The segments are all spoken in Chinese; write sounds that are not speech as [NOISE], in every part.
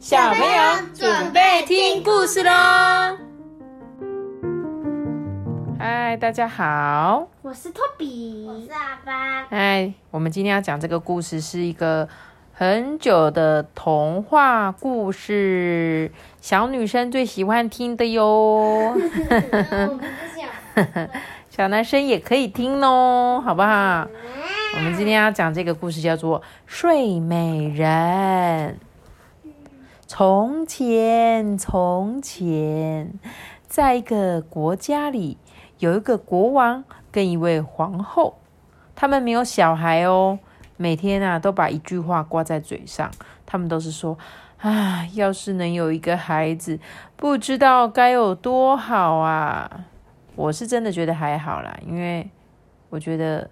小朋友准备听故事喽！嗨，大家好，我是托比，我是阿巴。嗨，我们今天要讲这个故事是一个很久的童话故事，小女生最喜欢听的哟。小男生也可以听哦，好不好？我们今天要讲这个故事叫做《睡美人》。从前，从前，在一个国家里，有一个国王跟一位皇后，他们没有小孩哦，每天啊都把一句话挂在嘴上，他们都是说：“啊，要是能有一个孩子，不知道该有多好啊！”我是真的觉得还好啦，因为我觉得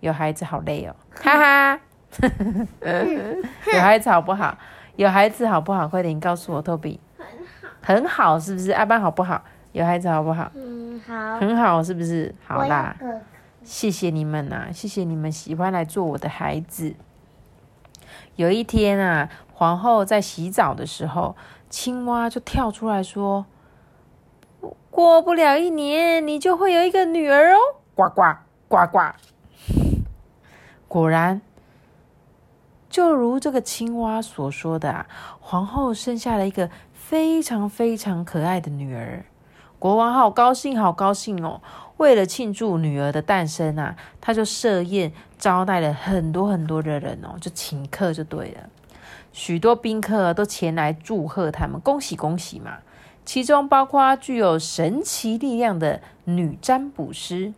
有孩子好累哦，哈哈，[LAUGHS] [LAUGHS] 有孩子好不好？有孩子好不好？快点告诉我，托比。很好。很好，是不是？阿班好不好？有孩子好不好？嗯，好。很好，是不是？好啦，谢谢你们呐、谢谢你们喜欢来做我的孩子。有一天啊，皇后在洗澡的时候，青蛙就跳出来说：“过不了一年，你就会有一个女儿哦！”呱呱呱呱。果然，就如这个青蛙所说的啊，皇后生下了一个非常非常可爱的女儿。国王好高兴，好高兴哦！为了庆祝女儿的诞生啊，他就设宴招待了很多很多的人哦，就请客就对了。许多宾客都前来祝贺他们，恭喜恭喜嘛！其中包括具有神奇力量的女占卜师。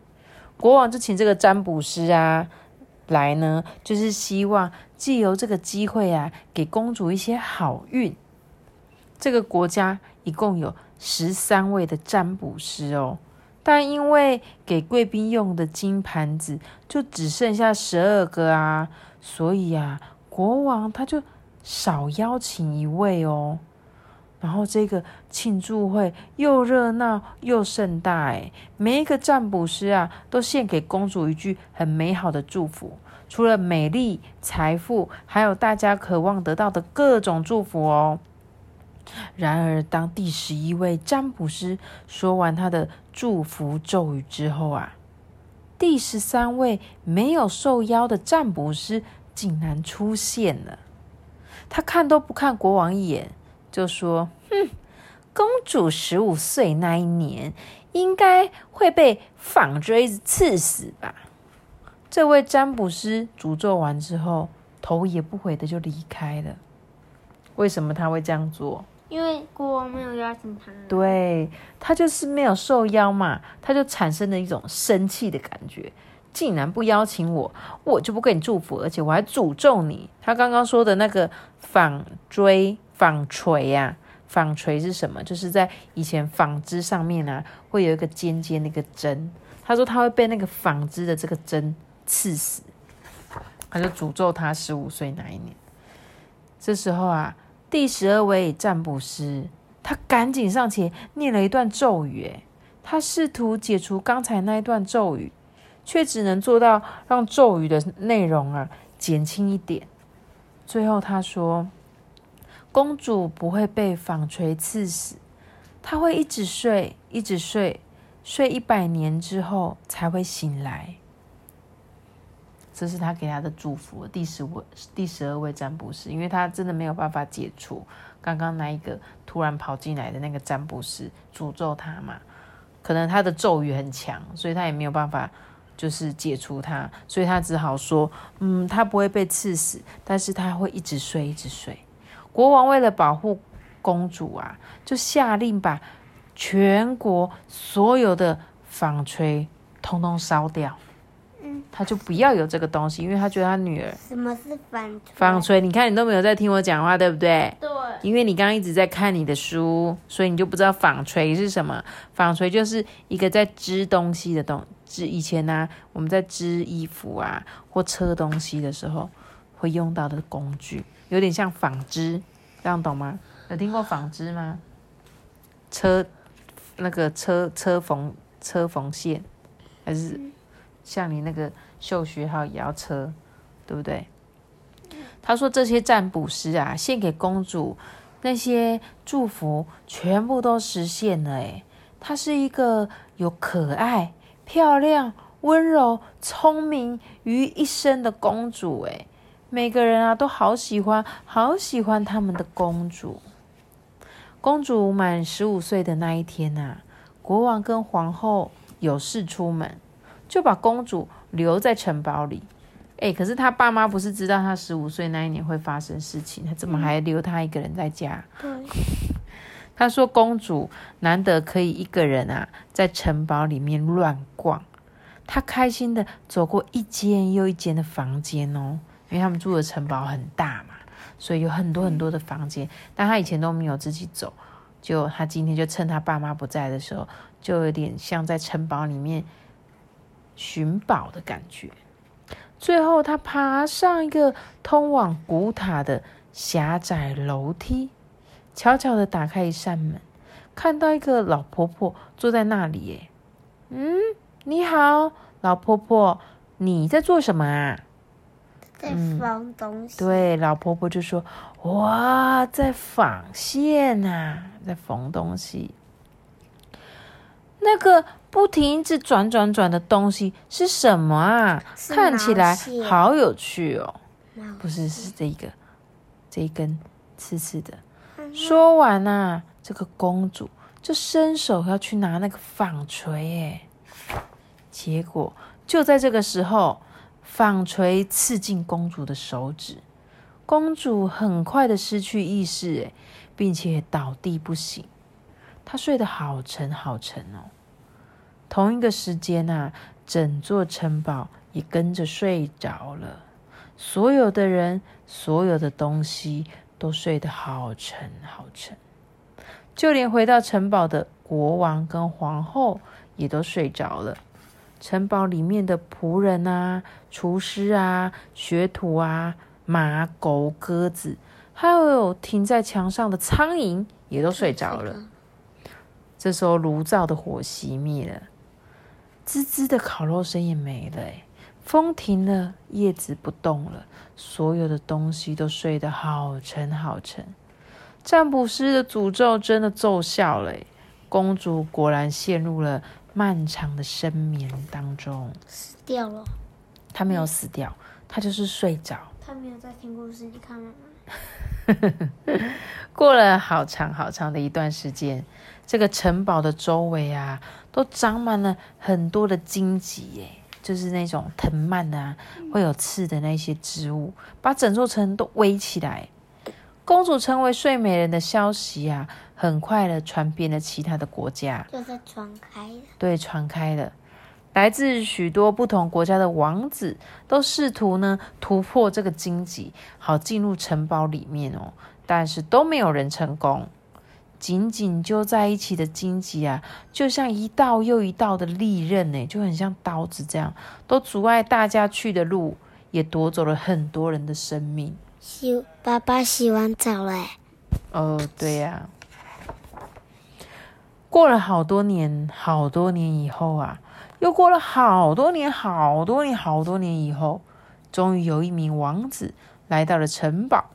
国王就请这个占卜师啊来呢，就是希望借由这个机会啊，给公主一些好运。这个国家一共有十三位的占卜师哦，但因为给贵宾用的金盘子就只剩下十二个啊，所以啊，国王他就少邀请一位哦。然后这个庆祝会又热闹又盛大，每一个占卜师啊都献给公主一句很美好的祝福，除了美丽、财富，还有大家渴望得到的各种祝福哦。然而，当第十一位占卜师说完他的祝福咒语之后啊，第十三位没有受邀的占卜师竟然出现了。他看都不看国王一眼，就说：“哼，公主十五岁那一年，应该会被纺锥刺死吧？”这位占卜师诅咒完之后，头也不回的就离开了。为什么他会这样做？因为国王没有邀请他。对他就是没有受邀嘛，他就产生了一种生气的感觉。竟然不邀请我，我就不给你祝福，而且我还诅咒你。他刚刚说的那个纺锥、纺锤呀、纺锤是什么？就是在以前纺织上面啊，会有一个尖尖的一个针。他说他会被那个纺织的这个针刺死，他就诅咒他十五岁那一年。这时候啊，第十二位占卜师，他赶紧上前念了一段咒语，他试图解除刚才那一段咒语，却只能做到让咒语的内容啊减轻一点。最后他说：“公主不会被纺锤刺死，她会一直睡，一直睡，睡一百年之后才会醒来。”这是他给他的祝福。第十位、第十二位占卜师，因为他真的没有办法解除刚刚那一个突然跑进来的那个占卜师诅咒他嘛，可能他的咒语很强，所以他也没有办法就是解除他，所以他只好说，嗯，他不会被刺死，但是他会一直睡，一直睡。国王为了保护公主啊，就下令把全国所有的纺锤通通烧掉。嗯，他就不要有这个东西，因为他觉得他女儿什么是纺锤？纺锤，你看你都没有在听我讲话，对不对？对。因为你刚刚一直在看你的书，所以你就不知道纺锤是什么。纺锤就是一个在织东西的东织。以前呢、啊，我们在织衣服啊或车东西的时候会用到的工具，有点像纺织，这样懂吗？有听过纺织吗？车那个车车缝车缝线，还是像你那个绣学号也要车，对不对？他说这些占卜师啊，献给公主那些祝福全部都实现了。诶，她是一个有可爱、漂亮、温柔、聪明于一身的公主。诶，每个人啊都好喜欢，好喜欢他们的公主。公主满十五岁的那一天呐，国王跟皇后有事出门，就把公主留在城堡里。哎，可是他爸妈不是知道他十五岁那一年会发生事情，他怎么还留他一个人在家？对，他说公主难得可以一个人啊，在城堡里面乱逛。她开心的走过一间又一间的房间哦，因为他们住的城堡很大嘛，所以有很多很多的房间。但他以前都没有自己走，就他今天就趁他爸妈不在的时候，就有点像在城堡里面寻宝的感觉。最后，他爬上一个通往古塔的狭窄楼梯，悄悄的打开一扇门，看到一个老婆婆坐在那里。耶，嗯，你好，老婆婆，你在做什么啊？在缝东西。对，老婆婆就说：“哇，在纺线呐，在缝东西。”那个不停一直转转转的东西是什么啊？看起来好有趣哦！不是，是这个，这一根刺刺的。说完呐，这个公主就伸手要去拿那个纺锤，哎，结果就在这个时候，纺锤刺进公主的手指，公主很快的失去意识，哎，并且倒地不醒。她睡得好沉好沉哦。同一个时间啊，整座城堡也跟着睡着了。所有的人，所有的东西都睡得好沉好沉，就连回到城堡的国王跟皇后也都睡着了。城堡里面的仆人啊、厨师啊、学徒啊、马、狗、鸽子，还有停在墙上的苍蝇，也都睡着了。这时候，炉灶的火熄灭了。滋滋的烤肉声也没了，风停了，叶子不动了，所有的东西都睡得好沉好沉。占卜师的诅咒真的奏效了，公主果然陷入了漫长的深眠当中，死掉了。她没有死掉，她就是睡着。她没有在听故事，你看了吗？[LAUGHS] 过了好长好长的一段时间。这个城堡的周围啊，都长满了很多的荆棘，耶，就是那种藤蔓啊，会有刺的那些植物，把整座城都围起来。公主成为睡美人的消息啊，很快的传遍了其他的国家，就是传开了。对，传开了。来自许多不同国家的王子都试图呢突破这个荆棘，好进入城堡里面哦，但是都没有人成功。紧紧揪在一起的荆棘啊，就像一道又一道的利刃呢，就很像刀子这样，都阻碍大家去的路，也夺走了很多人的生命。洗爸爸洗完澡了。哦，对呀。过了好多年，好多年以后啊，又过了好多年，好多年，好多年以后，终于有一名王子来到了城堡。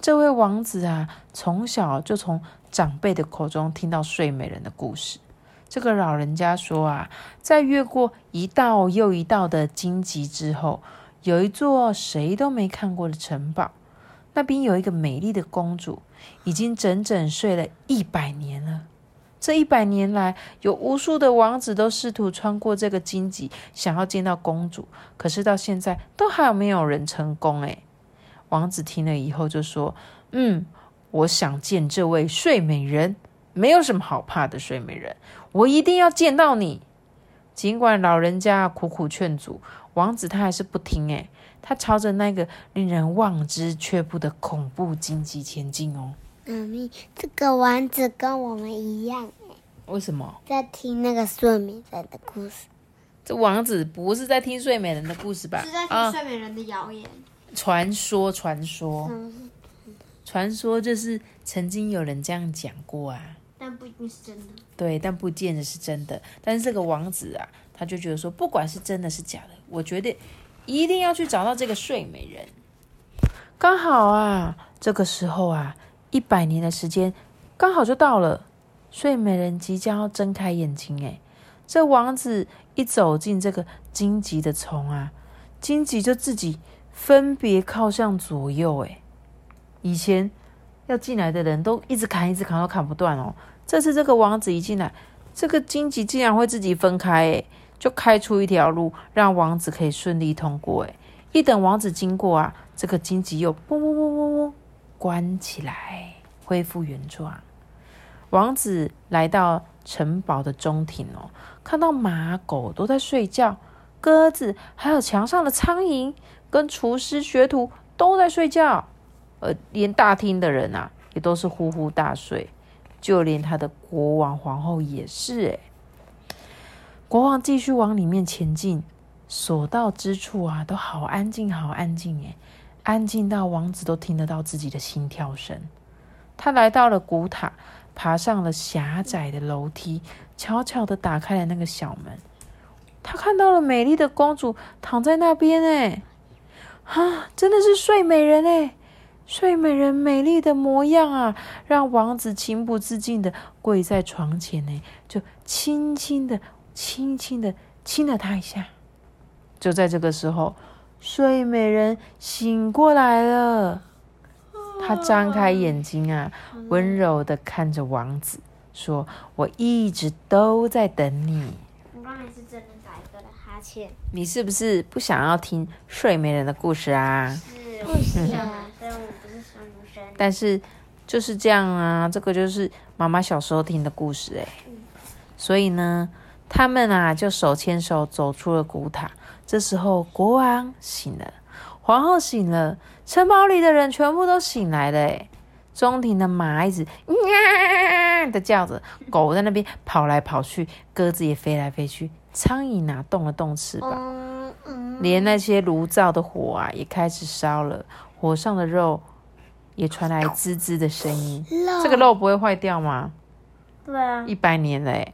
这位王子啊，从小就从长辈的口中听到睡美人的故事。这个老人家说啊，在越过一道又一道的荆棘之后，有一座谁都没看过的城堡。那边有一个美丽的公主，已经整整睡了一百年了。这一百年来，有无数的王子都试图穿过这个荆棘，想要见到公主，可是到现在都还没有人成功。诶王子听了以后就说：“嗯。”我想见这位睡美人，没有什么好怕的。睡美人，我一定要见到你。尽管老人家苦苦劝阻，王子他还是不听。诶，他朝着那个令人望之却步的恐怖荆棘前进哦。妈咪，这个王子跟我们一样。为什么？在听那个睡美人的故事。这王子不是在听睡美人的故事吧？是在听睡美人的谣言。传说，传说。传说就是曾经有人这样讲过啊，但不一定是真的。对，但不见得是真的。但是这个王子啊，他就觉得说，不管是真的是假的，我觉得一定要去找到这个睡美人。刚好啊，这个时候啊，一百年的时间刚好就到了，睡美人即将要睁开眼睛。哎，这王子一走进这个荆棘的丛啊，荆棘就自己分别靠向左右。哎，以前要进来的人都一直砍，一直砍都砍不断哦。这次这个王子一进来，这个荆棘竟然会自己分开，哎，就开出一条路，让王子可以顺利通过。哎，一等王子经过啊，这个荆棘又嗡嗡嗡嗡嗡关起来，恢复原状。王子来到城堡的中庭哦，看到马、狗都在睡觉，鸽子还有墙上的苍蝇跟厨师学徒都在睡觉，呃，连大厅的人啊也都是呼呼大睡。就连他的国王、皇后也是哎。国王继续往里面前进，所到之处啊，都好安静，好安静哎，安静到王子都听得到自己的心跳声。他来到了古塔，爬上了狭窄的楼梯，悄悄的打开了那个小门。他看到了美丽的公主躺在那边哎，啊，真的是睡美人哎。睡美人美丽的模样啊，让王子情不自禁的跪在床前呢，就轻轻的、轻轻的亲了她一下。就在这个时候，睡美人醒过来了，她张开眼睛啊，温柔的看着王子，说：“我一直都在等你。”我刚才是真的打一个哈欠。你是不是不想要听睡美人的故事啊？是，不想。但是就是这样啊，这个就是妈妈小时候听的故事哎。所以呢，他们啊就手牵手走出了古塔。这时候国王醒了，皇后醒了，城堡里的人全部都醒来了哎。中庭的马一直呀的叫着，狗在那边跑来跑去，鸽子也飞来飞去，苍蝇啊动了动翅膀，连那些炉灶的火啊也开始烧了，火上的肉。也传来滋滋的声音，这个肉不会坏掉吗？对啊，一百年嘞。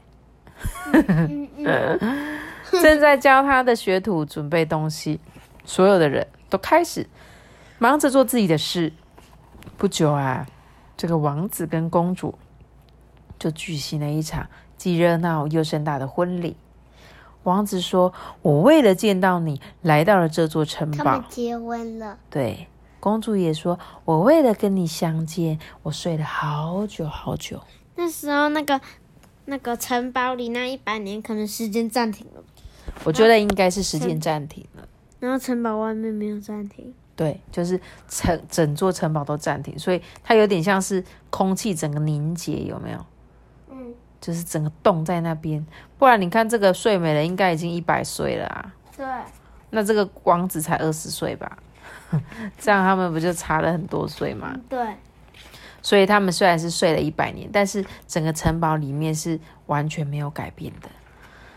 [LAUGHS] 正在教他的学徒准备东西，所有的人都开始忙着做自己的事。不久啊，这个王子跟公主就举行了一场既热闹又盛大的婚礼。王子说：“我为了见到你，来到了这座城堡。”他们结婚了。对。公主也说：“我为了跟你相见，我睡了好久好久。”那时候，那个那个城堡里那一百年，可能时间暂停了。我觉得应该是时间暂停了。然后城堡外面没有暂停。对，就是城整座城堡都暂停，所以它有点像是空气整个凝结，有没有？嗯，就是整个冻在那边。不然你看，这个睡美人应该已经一百岁了啊。对。那这个王子才二十岁吧？[LAUGHS] 这样他们不就差了很多岁吗？对。所以他们虽然是睡了一百年，但是整个城堡里面是完全没有改变的。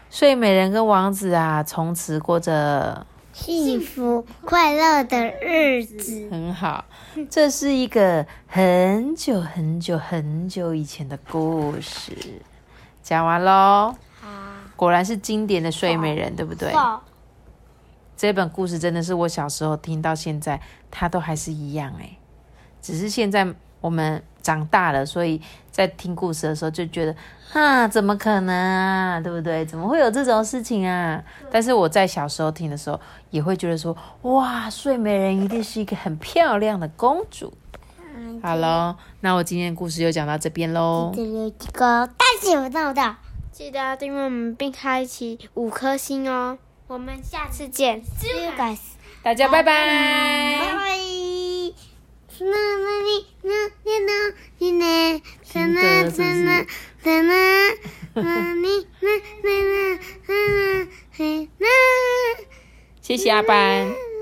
睡美人跟王子啊，从此过着幸福快乐的日子。很好，这是一个很久很久很久以前的故事，讲完喽。果然是经典的睡美人，对不对？这本故事真的是我小时候听到现在，它都还是一样哎，只是现在我们长大了，所以在听故事的时候就觉得，啊，怎么可能啊，对不对？怎么会有这种事情啊？但是我在小时候听的时候，也会觉得说，哇，睡美人一定是一个很漂亮的公主。好喽，那我今天的故事就讲到这边喽。这个大喜不到的，记得订阅我们并开启五颗星哦。我们下次见，See you guys，大家拜拜，拜拜。谢谢阿班。